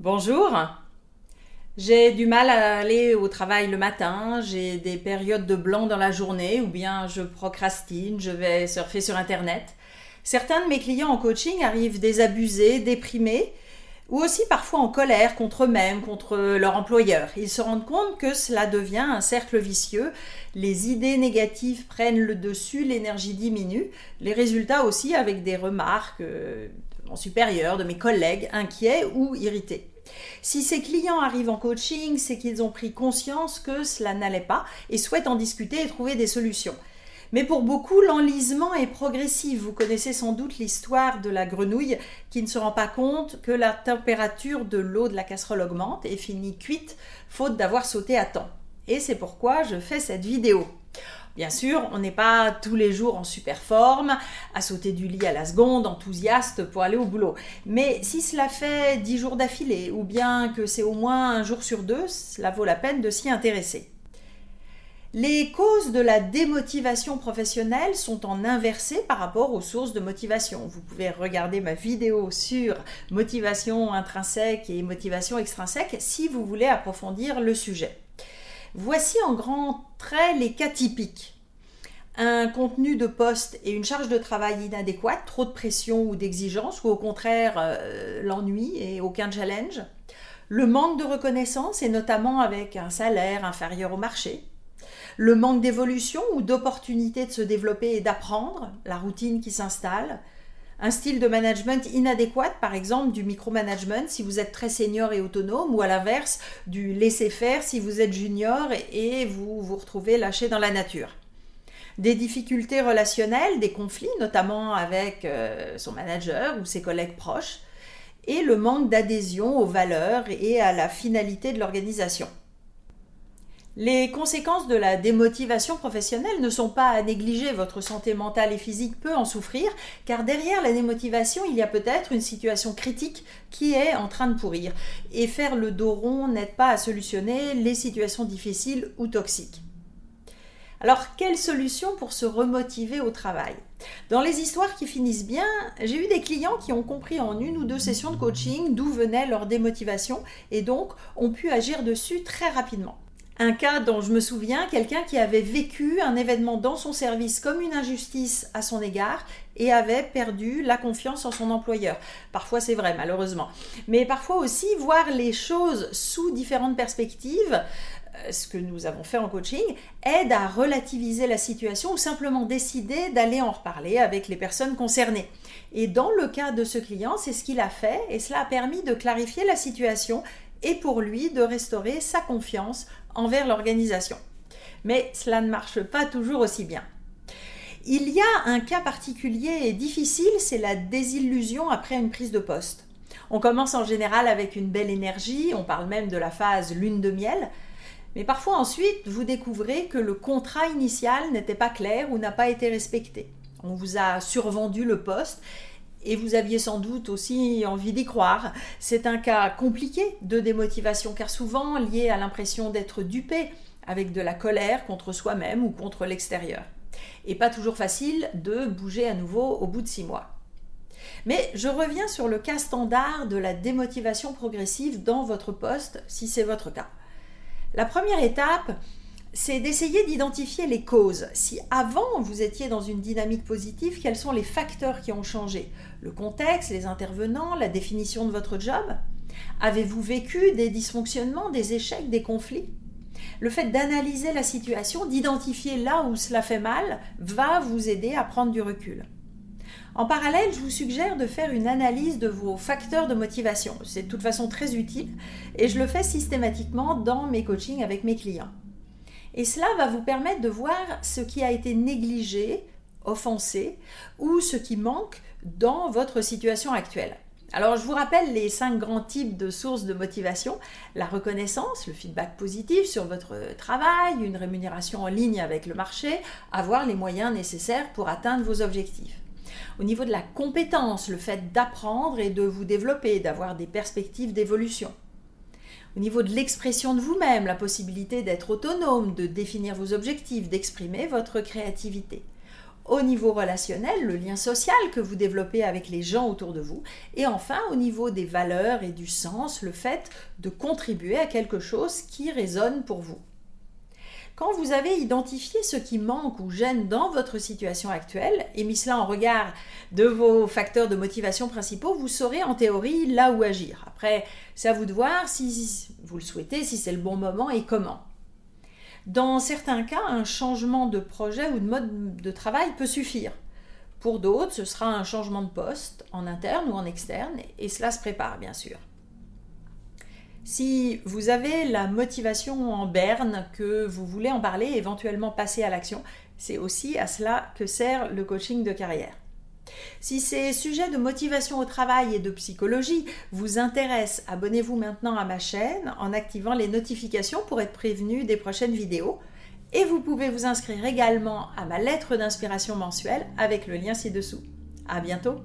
Bonjour. J'ai du mal à aller au travail le matin, j'ai des périodes de blanc dans la journée ou bien je procrastine, je vais surfer sur Internet. Certains de mes clients en coaching arrivent désabusés, déprimés ou aussi parfois en colère contre eux-mêmes, contre leur employeur. Ils se rendent compte que cela devient un cercle vicieux, les idées négatives prennent le dessus, l'énergie diminue, les résultats aussi avec des remarques euh, mon supérieur, de mes collègues, inquiets ou irrités. Si ces clients arrivent en coaching, c'est qu'ils ont pris conscience que cela n'allait pas et souhaitent en discuter et trouver des solutions. Mais pour beaucoup, l'enlisement est progressif. Vous connaissez sans doute l'histoire de la grenouille qui ne se rend pas compte que la température de l'eau de la casserole augmente et finit cuite faute d'avoir sauté à temps. Et c'est pourquoi je fais cette vidéo. Bien sûr, on n'est pas tous les jours en super forme, à sauter du lit à la seconde, enthousiaste pour aller au boulot. Mais si cela fait dix jours d'affilée, ou bien que c'est au moins un jour sur deux, cela vaut la peine de s'y intéresser. Les causes de la démotivation professionnelle sont en inversé par rapport aux sources de motivation. Vous pouvez regarder ma vidéo sur motivation intrinsèque et motivation extrinsèque si vous voulez approfondir le sujet. Voici en grands traits les cas typiques. Un contenu de poste et une charge de travail inadéquate, trop de pression ou d'exigence, ou au contraire euh, l'ennui et aucun challenge. Le manque de reconnaissance, et notamment avec un salaire inférieur au marché le manque d'évolution ou d'opportunité de se développer et d'apprendre, la routine qui s'installe, un style de management inadéquat, par exemple du micromanagement si vous êtes très senior et autonome, ou à l'inverse du laisser-faire si vous êtes junior et vous vous retrouvez lâché dans la nature. Des difficultés relationnelles, des conflits, notamment avec euh, son manager ou ses collègues proches, et le manque d'adhésion aux valeurs et à la finalité de l'organisation. Les conséquences de la démotivation professionnelle ne sont pas à négliger. Votre santé mentale et physique peut en souffrir, car derrière la démotivation, il y a peut-être une situation critique qui est en train de pourrir. Et faire le dos rond n'aide pas à solutionner les situations difficiles ou toxiques. Alors, quelle solution pour se remotiver au travail? Dans les histoires qui finissent bien, j'ai eu des clients qui ont compris en une ou deux sessions de coaching d'où venait leur démotivation et donc ont pu agir dessus très rapidement un cas dont je me souviens, quelqu'un qui avait vécu un événement dans son service comme une injustice à son égard et avait perdu la confiance en son employeur. Parfois c'est vrai, malheureusement. Mais parfois aussi voir les choses sous différentes perspectives, euh, ce que nous avons fait en coaching, aide à relativiser la situation ou simplement décider d'aller en reparler avec les personnes concernées. Et dans le cas de ce client, c'est ce qu'il a fait et cela a permis de clarifier la situation et pour lui de restaurer sa confiance envers l'organisation. Mais cela ne marche pas toujours aussi bien. Il y a un cas particulier et difficile, c'est la désillusion après une prise de poste. On commence en général avec une belle énergie, on parle même de la phase lune de miel, mais parfois ensuite vous découvrez que le contrat initial n'était pas clair ou n'a pas été respecté. On vous a survendu le poste et vous aviez sans doute aussi envie d'y croire. C'est un cas compliqué de démotivation car souvent lié à l'impression d'être dupé avec de la colère contre soi-même ou contre l'extérieur. Et pas toujours facile de bouger à nouveau au bout de six mois. Mais je reviens sur le cas standard de la démotivation progressive dans votre poste si c'est votre cas. La première étape, c'est d'essayer d'identifier les causes. Si avant vous étiez dans une dynamique positive, quels sont les facteurs qui ont changé? Le contexte, les intervenants, la définition de votre job? Avez-vous vécu des dysfonctionnements, des échecs, des conflits? Le fait d'analyser la situation, d'identifier là où cela fait mal, va vous aider à prendre du recul. En parallèle, je vous suggère de faire une analyse de vos facteurs de motivation. C'est de toute façon très utile et je le fais systématiquement dans mes coachings avec mes clients. Et cela va vous permettre de voir ce qui a été négligé, offensé, ou ce qui manque dans votre situation actuelle. Alors je vous rappelle les cinq grands types de sources de motivation. La reconnaissance, le feedback positif sur votre travail, une rémunération en ligne avec le marché, avoir les moyens nécessaires pour atteindre vos objectifs. Au niveau de la compétence, le fait d'apprendre et de vous développer, d'avoir des perspectives d'évolution. Au niveau de l'expression de vous-même, la possibilité d'être autonome, de définir vos objectifs, d'exprimer votre créativité. au niveau relationnel, le lien social que vous développez avec les gens autour de vous, et enfin au niveau des valeurs et du sens, le fait de contribuer à quelque chose qui résonne pour vous. Quand vous avez identifié ce qui manque ou gêne dans votre situation actuelle et mis cela en regard de vos facteurs de motivation principaux, vous saurez en théorie là où agir. Après, c'est à vous de voir si vous le souhaitez, si c'est le bon moment et comment. Dans certains cas, un changement de projet ou de mode de travail peut suffire. Pour d'autres, ce sera un changement de poste, en interne ou en externe, et cela se prépare bien sûr. Si vous avez la motivation en berne, que vous voulez en parler, éventuellement passer à l'action, c'est aussi à cela que sert le coaching de carrière. Si ces sujets de motivation au travail et de psychologie vous intéressent, abonnez-vous maintenant à ma chaîne en activant les notifications pour être prévenu des prochaines vidéos. Et vous pouvez vous inscrire également à ma lettre d'inspiration mensuelle avec le lien ci-dessous. À bientôt!